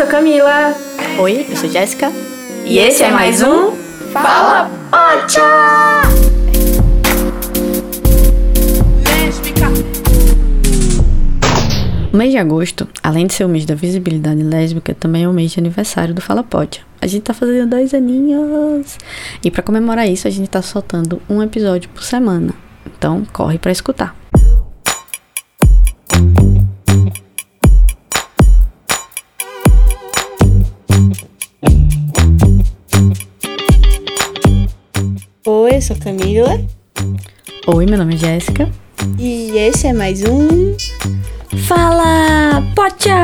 sou Camila. Oi, eu sou Jéssica. E esse é mais um Fala Pocha! O mês de agosto, além de ser o mês da visibilidade lésbica, também é o mês de aniversário do Fala Pocha. A gente tá fazendo dois aninhos. E para comemorar isso, a gente tá soltando um episódio por semana. Então, corre para escutar. Oi, eu sou Camila. Oi, meu nome é Jéssica. E esse é mais um. Fala, Pocha!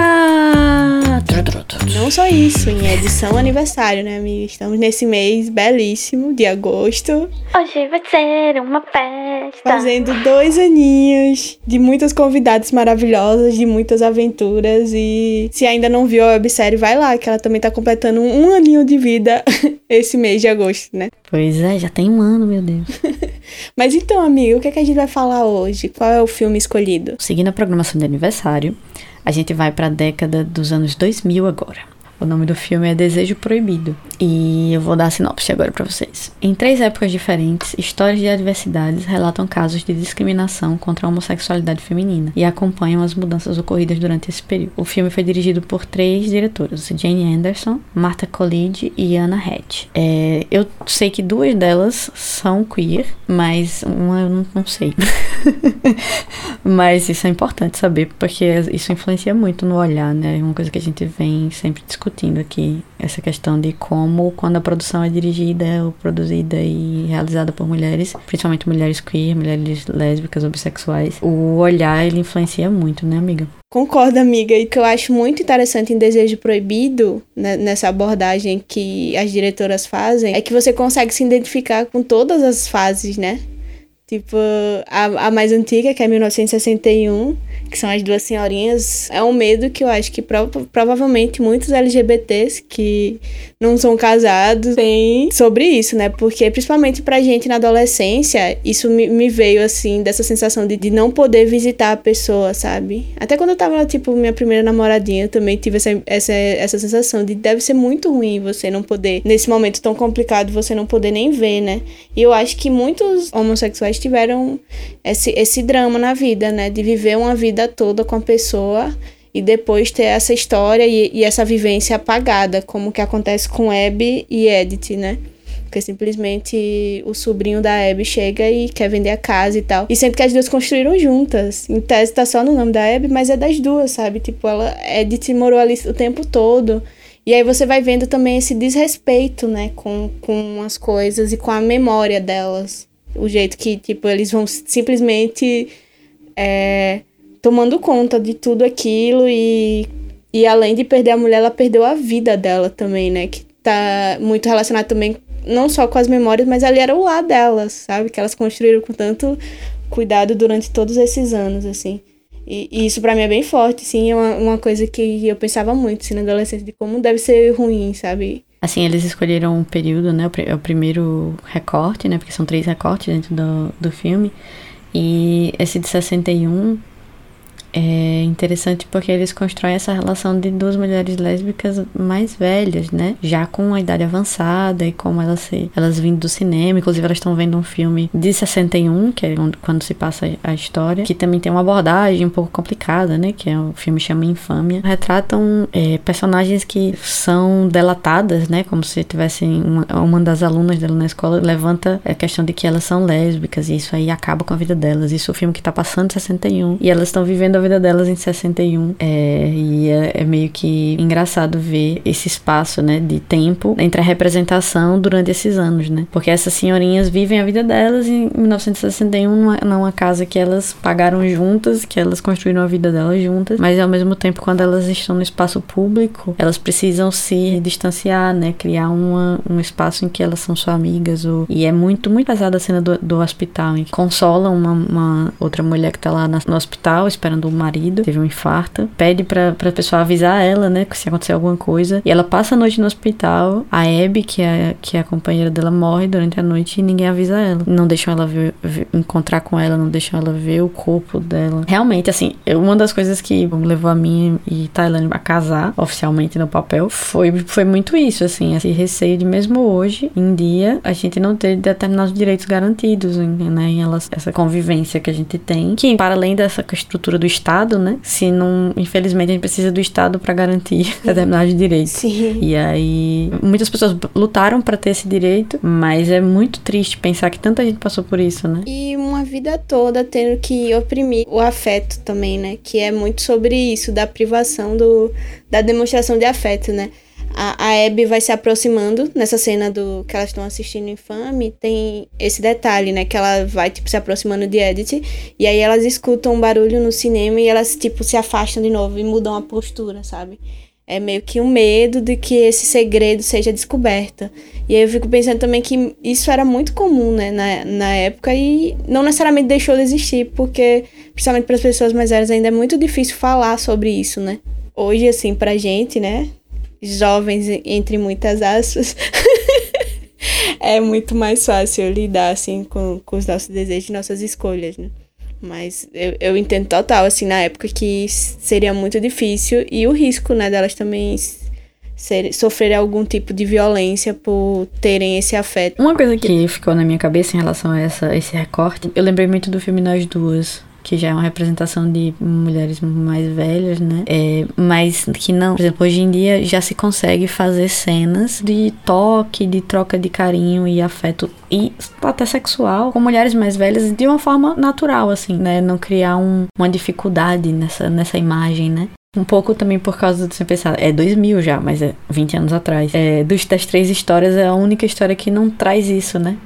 Não só isso, em edição aniversário, né, amiga? Estamos nesse mês belíssimo de agosto. Hoje vai ser uma festa. Fazendo dois aninhos de muitas convidadas maravilhosas, de muitas aventuras. E se ainda não viu a websérie, vai lá, que ela também tá completando um aninho de vida esse mês de agosto, né? Pois é, já tem um ano, meu Deus. Mas então, amiga, o que, é que a gente vai falar hoje? Qual é o filme escolhido? Seguindo a programação de aniversário, a gente vai para a década dos anos 2000 agora. O nome do filme é Desejo Proibido. E eu vou dar a sinopse agora para vocês. Em três épocas diferentes, histórias de adversidades relatam casos de discriminação contra a homossexualidade feminina e acompanham as mudanças ocorridas durante esse período. O filme foi dirigido por três diretoras: Jane Anderson, Martha Colide e Anna Hatch. É, eu sei que duas delas são queer, mas uma eu não, não sei. mas isso é importante saber, porque isso influencia muito no olhar, né? É uma coisa que a gente vem sempre discutindo discutindo aqui essa questão de como, quando a produção é dirigida ou produzida e realizada por mulheres, principalmente mulheres queer, mulheres lésbicas ou bissexuais, o olhar ele influencia muito, né, amiga? Concordo, amiga. E que eu acho muito interessante em Desejo Proibido, né, nessa abordagem que as diretoras fazem, é que você consegue se identificar com todas as fases, né? Tipo, a, a mais antiga, que é 1961, que são as duas senhorinhas, é um medo que eu acho que provavelmente muitos LGBTs que não são casados têm sobre isso, né? Porque principalmente pra gente na adolescência, isso me, me veio assim, dessa sensação de, de não poder visitar a pessoa, sabe? Até quando eu tava, tipo, minha primeira namoradinha, eu também tive essa, essa, essa sensação de deve ser muito ruim você não poder, nesse momento tão complicado, você não poder nem ver, né? E eu acho que muitos homossexuais tiveram esse, esse drama na vida, né? De viver uma vida vida toda com a pessoa e depois ter essa história e, e essa vivência apagada, como que acontece com Abby e Edith, né? Porque simplesmente o sobrinho da Abby chega e quer vender a casa e tal. E sendo que as duas construíram juntas. Em tese tá só no nome da Abby, mas é das duas, sabe? Tipo, ela, Edith morou ali o tempo todo. E aí você vai vendo também esse desrespeito, né, com, com as coisas e com a memória delas. O jeito que, tipo, eles vão simplesmente é, tomando conta de tudo aquilo e, e além de perder a mulher, ela perdeu a vida dela também, né? Que tá muito relacionado também não só com as memórias, mas ali era o lar delas, sabe? Que elas construíram com tanto cuidado durante todos esses anos, assim. E, e isso para mim é bem forte, sim, é uma, uma coisa que eu pensava muito, assim, na adolescência, de como deve ser ruim, sabe? Assim, eles escolheram um período, né? O primeiro recorte, né? Porque são três recortes dentro do, do filme. E esse de 61 é interessante porque eles constroem essa relação de duas mulheres lésbicas mais velhas, né? Já com a idade avançada e como elas se, elas vindo do cinema, inclusive elas estão vendo um filme de 61, que é quando se passa a história, que também tem uma abordagem um pouco complicada, né? Que é o filme chama Infâmia. Retratam é, personagens que são delatadas, né? Como se tivessem uma, uma das alunas dela na escola levanta a questão de que elas são lésbicas e isso aí acaba com a vida delas. Isso é o filme que tá passando em 61 e elas estão vivendo a vida delas em 61. É, e é, é, meio que engraçado ver esse espaço, né, de tempo entre a representação durante esses anos, né? Porque essas senhorinhas vivem a vida delas em 1961 numa, numa casa que elas pagaram juntas, que elas construíram a vida delas juntas, mas ao mesmo tempo, quando elas estão no espaço público, elas precisam se distanciar, né? Criar uma, um espaço em que elas são só amigas. Ou... E é muito, muito pesada a cena do, do hospital, em que consolam uma, uma outra mulher que tá lá na, no hospital esperando marido, teve um infarto, pede pra, pra pessoa avisar ela, né, se acontecer alguma coisa. E ela passa a noite no hospital. A Abby, que é, que é a companheira dela, morre durante a noite e ninguém avisa ela. Não deixam ela ver, ver, encontrar com ela, não deixam ela ver o corpo dela. Realmente, assim, uma das coisas que levou a mim e Tailândia a casar oficialmente no papel foi, foi muito isso, assim, esse receio de mesmo hoje, em dia, a gente não ter determinados direitos garantidos, né, em essa convivência que a gente tem, que para além dessa estrutura do Estado, né, se não, infelizmente a gente precisa do Estado para garantir determinados direitos. Sim. E aí, muitas pessoas lutaram para ter esse direito, mas é muito triste pensar que tanta gente passou por isso, né? E uma vida toda tendo que oprimir o afeto também, né? Que é muito sobre isso, da privação do, da demonstração de afeto, né? A, a Abby vai se aproximando nessa cena do que elas estão assistindo Infame, tem esse detalhe, né? Que ela vai, tipo, se aproximando de Edith, e aí elas escutam um barulho no cinema e elas, tipo, se afastam de novo e mudam a postura, sabe? É meio que um medo de que esse segredo seja descoberto. E aí eu fico pensando também que isso era muito comum, né, na, na época e não necessariamente deixou de existir, porque, principalmente para as pessoas mais velhas, ainda é muito difícil falar sobre isso, né? Hoje, assim, pra gente, né, jovens, entre muitas aspas, é muito mais fácil lidar, assim, com, com os nossos desejos e nossas escolhas, né? Mas eu, eu entendo total, assim, na época que seria muito difícil e o risco, né, delas também ser, sofrer algum tipo de violência por terem esse afeto. Uma coisa que ficou na minha cabeça em relação a essa, esse recorte, eu lembrei muito do filme Nós Duas, que já é uma representação de mulheres mais velhas, né? É, mas que não, por exemplo, hoje em dia já se consegue fazer cenas de toque, de troca de carinho e afeto e até sexual com mulheres mais velhas de uma forma natural, assim, né? Não criar um, uma dificuldade nessa, nessa imagem, né? Um pouco também por causa de você pensar, é 2000 já, mas é 20 anos atrás. É, dos, das três histórias, é a única história que não traz isso, né?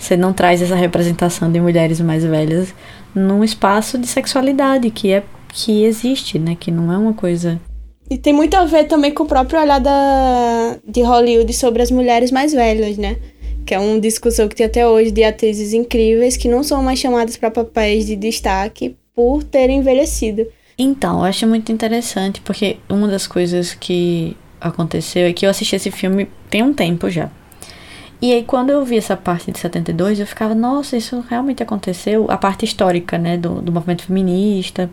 Você não traz essa representação de mulheres mais velhas num espaço de sexualidade que é que existe, né? Que não é uma coisa. E tem muito a ver também com o próprio olhar da, de Hollywood sobre as mulheres mais velhas, né? Que é uma discussão que tem até hoje de atrizes incríveis que não são mais chamadas para papéis de destaque por terem envelhecido. Então, eu acho muito interessante, porque uma das coisas que aconteceu é que eu assisti esse filme tem um tempo já. E aí, quando eu vi essa parte de 72, eu ficava, nossa, isso realmente aconteceu. A parte histórica, né, do, do movimento feminista,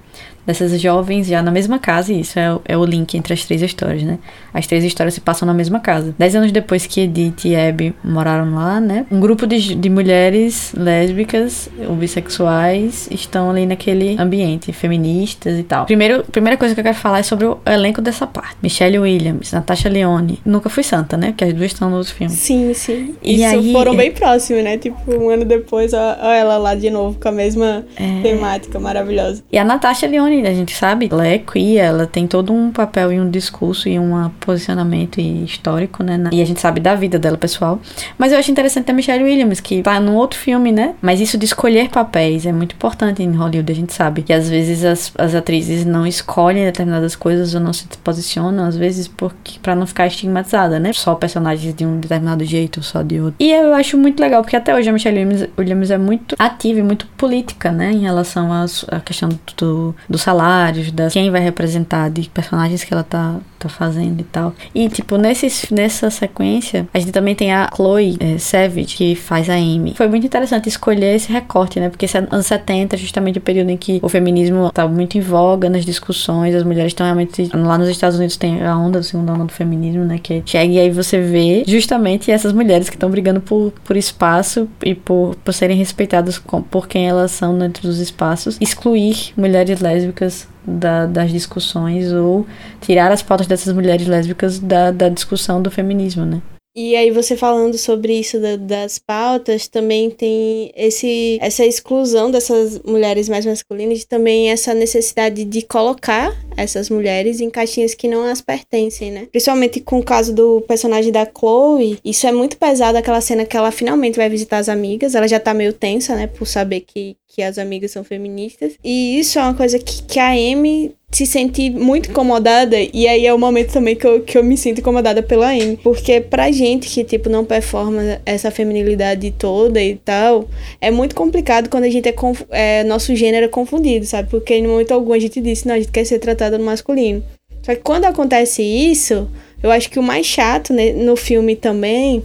dessas jovens já na mesma casa, e isso é, é, o link entre as três histórias, né? As três histórias se passam na mesma casa. Dez anos depois que Edith e Abby moraram lá, né? Um grupo de, de mulheres lésbicas ou bissexuais estão ali naquele ambiente, feministas e tal. Primeiro, primeira coisa que eu quero falar é sobre o elenco dessa parte. Michelle Williams, Natasha Leone. Nunca fui santa, né? Porque as duas estão no outro filme. Sim, sim. E isso aí, foram bem próximos, né? Tipo, um ano depois, ó, ó ela lá de novo com a mesma é... temática maravilhosa. E a Natasha Leone a gente sabe, ela é queer, ela tem todo um papel e um discurso e um posicionamento histórico, né? E a gente sabe da vida dela pessoal. Mas eu acho interessante a Michelle Williams, que tá num outro filme, né? Mas isso de escolher papéis é muito importante em Hollywood, a gente sabe. Que às vezes as, as atrizes não escolhem determinadas coisas ou não se posicionam, às vezes, porque para não ficar estigmatizada, né? Só personagens de um determinado jeito, só de outro. E eu acho muito legal, porque até hoje a Michelle Williams, Williams é muito ativa e muito política, né? Em relação à questão do, do salários, da quem vai representar, de personagens que ela tá, tá fazendo e tal. E, tipo, nesse, nessa sequência, a gente também tem a Chloe é, Savage, que faz a Amy. Foi muito interessante escolher esse recorte, né? Porque esse anos 70 é justamente o período em que o feminismo tá muito em voga nas discussões, as mulheres estão realmente. Lá nos Estados Unidos tem a onda, a segunda onda do feminismo, né? Que chega e aí você vê justamente essas mulheres que estão brigando por, por espaço e por, por serem respeitadas com, por quem elas são dentro dos espaços, excluir mulheres lésbicas lésbicas da, das discussões ou tirar as pautas dessas mulheres lésbicas da, da discussão do feminismo, né? E aí você falando sobre isso da, das pautas, também tem esse essa exclusão dessas mulheres mais masculinas e também essa necessidade de colocar essas mulheres em caixinhas que não as pertencem, né? Principalmente com o caso do personagem da Chloe, isso é muito pesado, aquela cena que ela finalmente vai visitar as amigas, ela já tá meio tensa, né, por saber que, que as amigas são feministas. E isso é uma coisa que, que a Amy se sente muito incomodada, e aí é o momento também que eu, que eu me sinto incomodada pela Amy. Porque pra gente que, tipo, não performa essa feminilidade toda e tal, é muito complicado quando a gente é, é nosso gênero é confundido, sabe? Porque em momento algum a gente disse, não, a gente quer ser tratada no masculino. Só que quando acontece isso, eu acho que o mais chato né, no filme também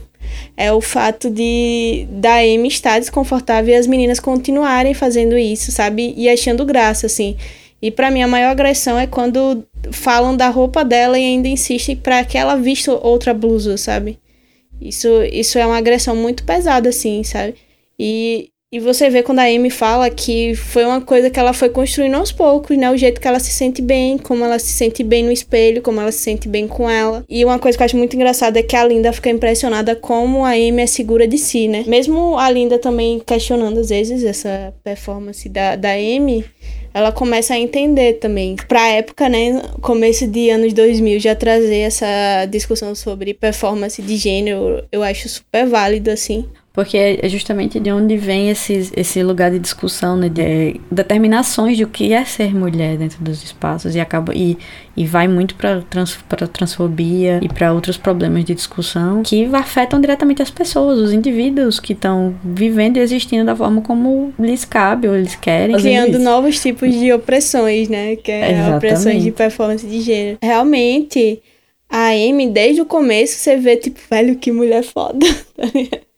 é o fato de da Amy estar desconfortável e as meninas continuarem fazendo isso, sabe? E achando graça, assim. E para mim a maior agressão é quando falam da roupa dela e ainda insistem para que ela vista outra blusa, sabe? Isso, isso é uma agressão muito pesada, assim, sabe? E, e você vê quando a Amy fala que foi uma coisa que ela foi construindo aos poucos, né? O jeito que ela se sente bem, como ela se sente bem no espelho, como ela se sente bem com ela. E uma coisa que eu acho muito engraçada é que a Linda fica impressionada como a Amy é segura de si, né? Mesmo a Linda também questionando às vezes essa performance da, da Amy, ela começa a entender também. Pra época, né, começo de anos 2000, já trazer essa discussão sobre performance de gênero, eu acho super válido, assim. Porque é justamente de onde vem esse, esse lugar de discussão, né, de determinações de o que é ser mulher dentro dos espaços e acaba e, e vai muito para trans, para transfobia e para outros problemas de discussão que afetam diretamente as pessoas, os indivíduos que estão vivendo e existindo da forma como lhes cabe ou eles querem. Criando novos tipos de opressões, né, que é Exatamente. opressões de performance de gênero. Realmente, a Amy, desde o começo, você vê, tipo, velho, que mulher foda, tá ligado?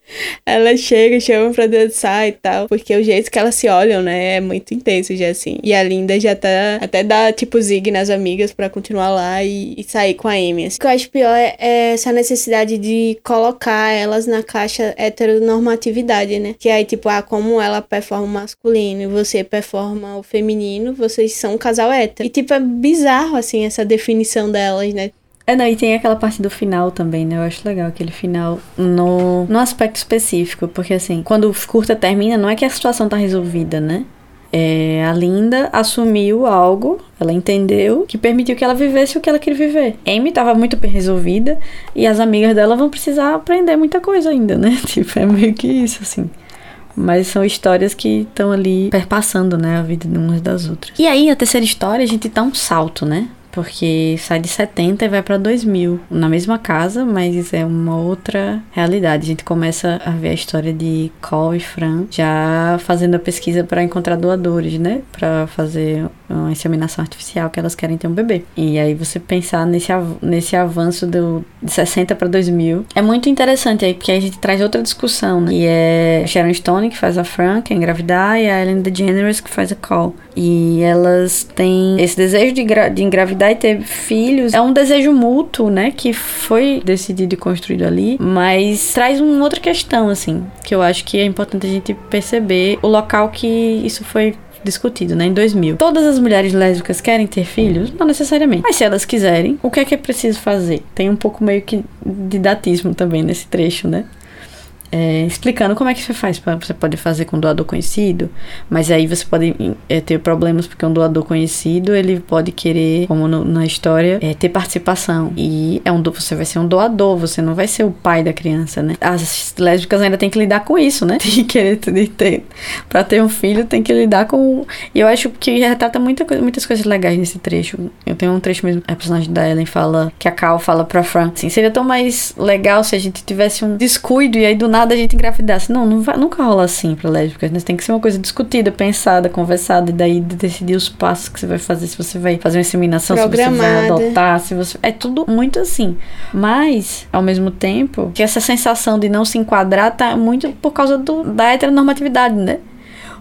Ela chega, chama pra dançar e tal. Porque o jeito que elas se olham, né? É muito intenso já assim. E a Linda já tá. Até dá tipo zig nas amigas pra continuar lá e, e sair com a Amy. Assim. O que eu acho pior é, é, essa necessidade de colocar elas na caixa heteronormatividade, né? Que aí, tipo, ah, como ela performa o masculino e você performa o feminino, vocês são um casal hétero. E, tipo, é bizarro, assim, essa definição delas, né? É, não, e tem aquela parte do final também, né? Eu acho legal aquele final no, no aspecto específico, porque assim, quando o curta termina, não é que a situação tá resolvida, né? É, a Linda assumiu algo, ela entendeu, que permitiu que ela vivesse o que ela queria viver. Amy estava muito bem resolvida e as amigas dela vão precisar aprender muita coisa ainda, né? Tipo, é meio que isso, assim. Mas são histórias que estão ali perpassando, né, a vida de umas das outras. E aí, a terceira história, a gente dá um salto, né? Porque sai de 70 e vai para 2000, na mesma casa, mas é uma outra realidade. A gente começa a ver a história de Cole e Fran já fazendo a pesquisa para encontrar doadores, né? Para fazer uma inseminação artificial que elas querem ter um bebê. E aí você pensar nesse, av nesse avanço do, de 60 para 2000 é muito interessante aí, porque aí a gente traz outra discussão, né? E é Sharon Stone que faz a Fran, que é engravidar, e a Ellen DeGeneres que faz a Cole. E elas têm esse desejo de, de engravidar e ter filhos. É um desejo mútuo, né? Que foi decidido e construído ali. Mas traz uma outra questão, assim, que eu acho que é importante a gente perceber o local que isso foi discutido, né, em 2000. Todas as mulheres lésbicas querem ter filhos? Não necessariamente. Mas se elas quiserem, o que é que é preciso fazer? Tem um pouco meio que didatismo também nesse trecho, né? É, explicando como é que você faz. Você pode fazer com doador conhecido, mas aí você pode é, ter problemas porque um doador conhecido ele pode querer, como no, na história, é, ter participação. E é um, você vai ser um doador, você não vai ser o pai da criança, né? As lésbicas ainda têm que lidar com isso, né? Tem que querer ter. Pra ter um filho, tem que lidar com. E eu acho que retrata muita, muitas coisas legais nesse trecho. Eu tenho um trecho mesmo. A personagem da Ellen fala que a Cal fala pra Fran assim: seria tão mais legal se a gente tivesse um descuido e aí do nada nada a gente engravidasse. Não, não vai, nunca rola assim para lésbicas, né? Tem que ser uma coisa discutida, pensada, conversada, e daí decidir os passos que você vai fazer, se você vai fazer uma inseminação, se você vai adotar, se você. É tudo muito assim. Mas, ao mesmo tempo, que essa sensação de não se enquadrar tá muito por causa do, da heteronormatividade, né?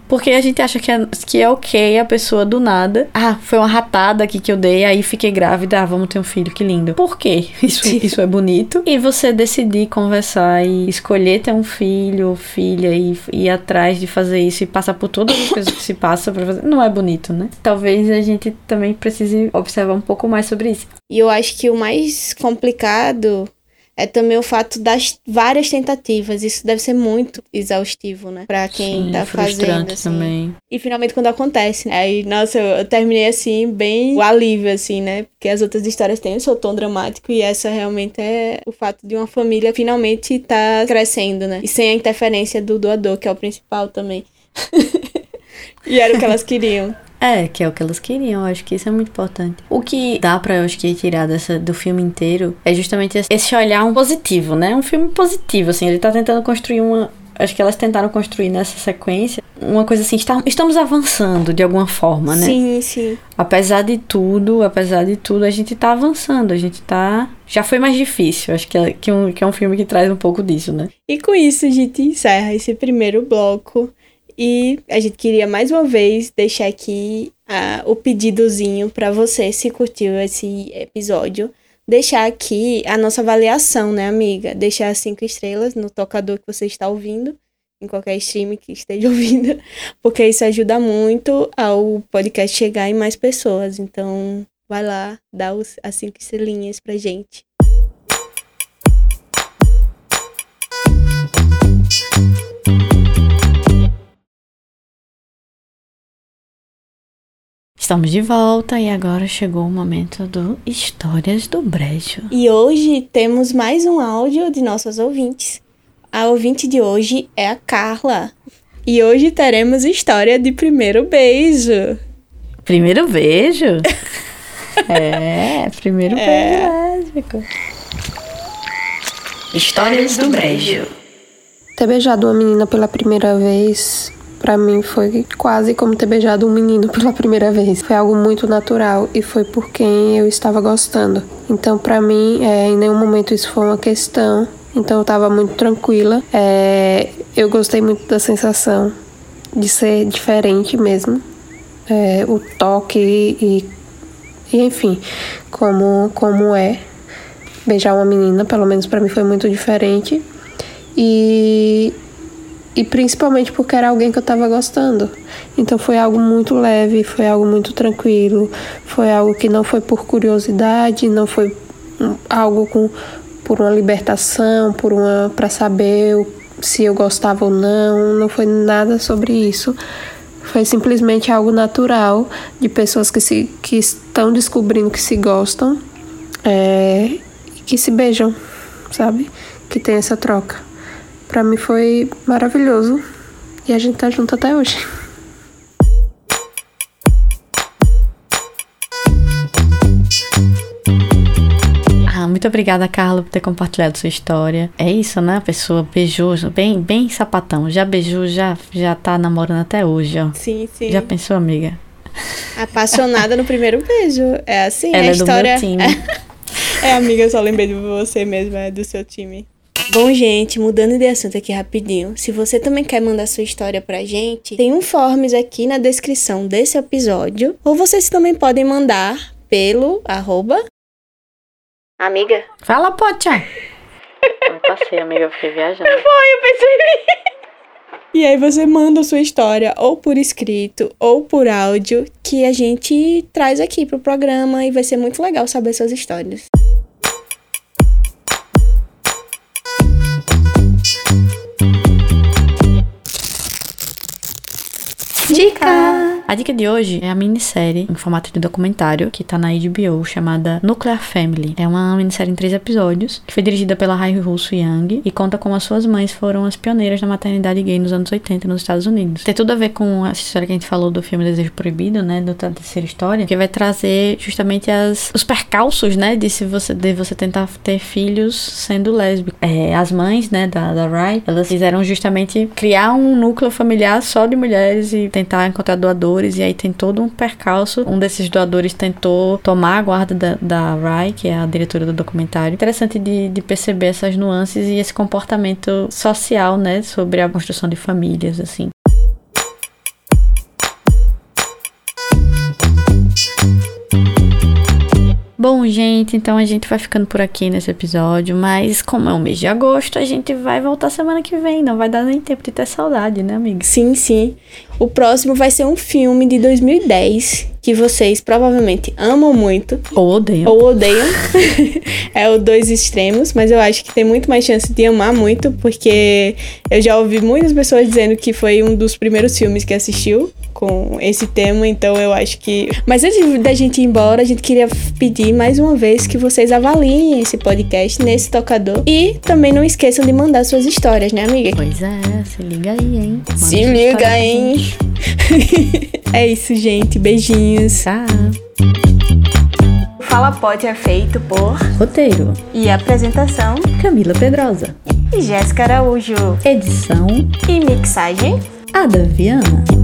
Porque a gente acha que é, que é ok a pessoa do nada. Ah, foi uma ratada aqui que eu dei, aí fiquei grávida, ah, vamos ter um filho, que lindo. Por quê? Isso, isso é bonito. E você decidir conversar e escolher ter um filho ou filha e ir atrás de fazer isso e passar por todas as coisas que se passa pra fazer, não é bonito, né? Talvez a gente também precise observar um pouco mais sobre isso. E eu acho que o mais complicado é também o fato das várias tentativas. Isso deve ser muito exaustivo, né? Pra quem Sim, tá fazendo. Assim. Também. E finalmente quando acontece, né? Aí, nossa, eu terminei assim, bem o alívio, assim, né? Porque as outras histórias têm o seu tom dramático e essa realmente é o fato de uma família finalmente tá crescendo, né? E sem a interferência do doador, que é o principal também. e era o que elas queriam. É, que é o que elas queriam, eu acho que isso é muito importante. O que dá pra, eu acho que, tirar dessa, do filme inteiro é justamente esse olhar um positivo, né? Um filme positivo, assim, ele tá tentando construir uma, acho que elas tentaram construir nessa sequência uma coisa assim, está, estamos avançando de alguma forma, né? Sim, sim. Apesar de tudo, apesar de tudo, a gente tá avançando, a gente tá. Já foi mais difícil, acho que é, que, um, que é um filme que traz um pouco disso, né? E com isso a gente encerra esse primeiro bloco. E a gente queria mais uma vez deixar aqui o pedidozinho para você, se curtiu esse episódio, deixar aqui a nossa avaliação, né, amiga? Deixar cinco estrelas no tocador que você está ouvindo, em qualquer stream que esteja ouvindo, porque isso ajuda muito ao podcast chegar em mais pessoas. Então, vai lá, dá os, as cinco estrelinhas pra gente. Estamos de volta e agora chegou o momento do Histórias do Brejo. E hoje temos mais um áudio de nossos ouvintes. A ouvinte de hoje é a Carla. E hoje teremos história de primeiro beijo. Primeiro beijo? é, primeiro é. beijo lésbico. Histórias do Brejo. Ter beijado uma menina pela primeira vez para mim foi quase como ter beijado um menino pela primeira vez. Foi algo muito natural e foi por quem eu estava gostando. Então, para mim, é, em nenhum momento isso foi uma questão. Então, eu estava muito tranquila. É, eu gostei muito da sensação de ser diferente mesmo. É, o toque e, e, enfim, como, como é beijar uma menina, pelo menos para mim foi muito diferente. E e principalmente porque era alguém que eu estava gostando. Então foi algo muito leve, foi algo muito tranquilo, foi algo que não foi por curiosidade, não foi algo com por uma libertação, por uma para saber se eu gostava ou não, não foi nada sobre isso. Foi simplesmente algo natural de pessoas que se que estão descobrindo que se gostam, é, que se beijam, sabe? Que tem essa troca. Para mim foi maravilhoso e a gente tá junto até hoje. Ah, muito obrigada, Carla, por ter compartilhado sua história. É isso, né? A pessoa beijou, bem, bem sapatão. Já beijou, já, já tá namorando até hoje, ó. Sim, sim. Já pensou, amiga? Apaixonada no primeiro beijo. É assim, Ela a é história. do meu time. É, amiga, eu só lembrei de você mesmo, é do seu time. Bom, gente, mudando de assunto aqui rapidinho. Se você também quer mandar sua história pra gente, tem um forms aqui na descrição desse episódio. Ou vocês também podem mandar pelo arroba. Amiga. Fala, Pocha! Eu passei, amiga, eu fiquei viajando. Foi, eu percebi. E aí você manda a sua história ou por escrito ou por áudio que a gente traz aqui pro programa e vai ser muito legal saber suas histórias. Dica! A dica de hoje é a minissérie em formato de documentário que tá na HBO chamada Nuclear Family. É uma minissérie em três episódios que foi dirigida pela Rai Russo Young e conta como as suas mães foram as pioneiras da maternidade gay nos anos 80 nos Estados Unidos. Tem tudo a ver com essa história que a gente falou do filme Desejo Proibido, né, da terceira história, que vai trazer justamente as, os percalços, né, de se você de você tentar ter filhos sendo lésbico. É, as mães, né, da, da Rai, elas fizeram justamente criar um núcleo familiar só de mulheres e tentar encontrar doadores e aí tem todo um percalço. Um desses doadores tentou tomar a guarda da, da Rai, que é a diretora do documentário. Interessante de, de perceber essas nuances e esse comportamento social, né, sobre a construção de famílias, assim. Bom, gente, então a gente vai ficando por aqui nesse episódio, mas como é o mês de agosto, a gente vai voltar semana que vem, não vai dar nem tempo de ter saudade, né, amiga? Sim, sim. O próximo vai ser um filme de 2010 que vocês provavelmente amam muito Ou odeiam. ou odeiam. é o Dois Extremos, mas eu acho que tem muito mais chance de amar muito, porque eu já ouvi muitas pessoas dizendo que foi um dos primeiros filmes que assistiu com esse tema, então eu acho que. Mas antes da gente ir embora, a gente queria pedir mais uma vez que vocês avaliem esse podcast nesse tocador e também não esqueçam de mandar suas histórias, né, amiga? Pois é, se liga aí, hein? Manda Se liga, hein? gente. É isso, gente. Beijinhos. Tchau. Fala Pode é feito por Roteiro: e apresentação Camila Pedrosa. e Jéssica Araújo. Edição: E mixagem Ada Viana.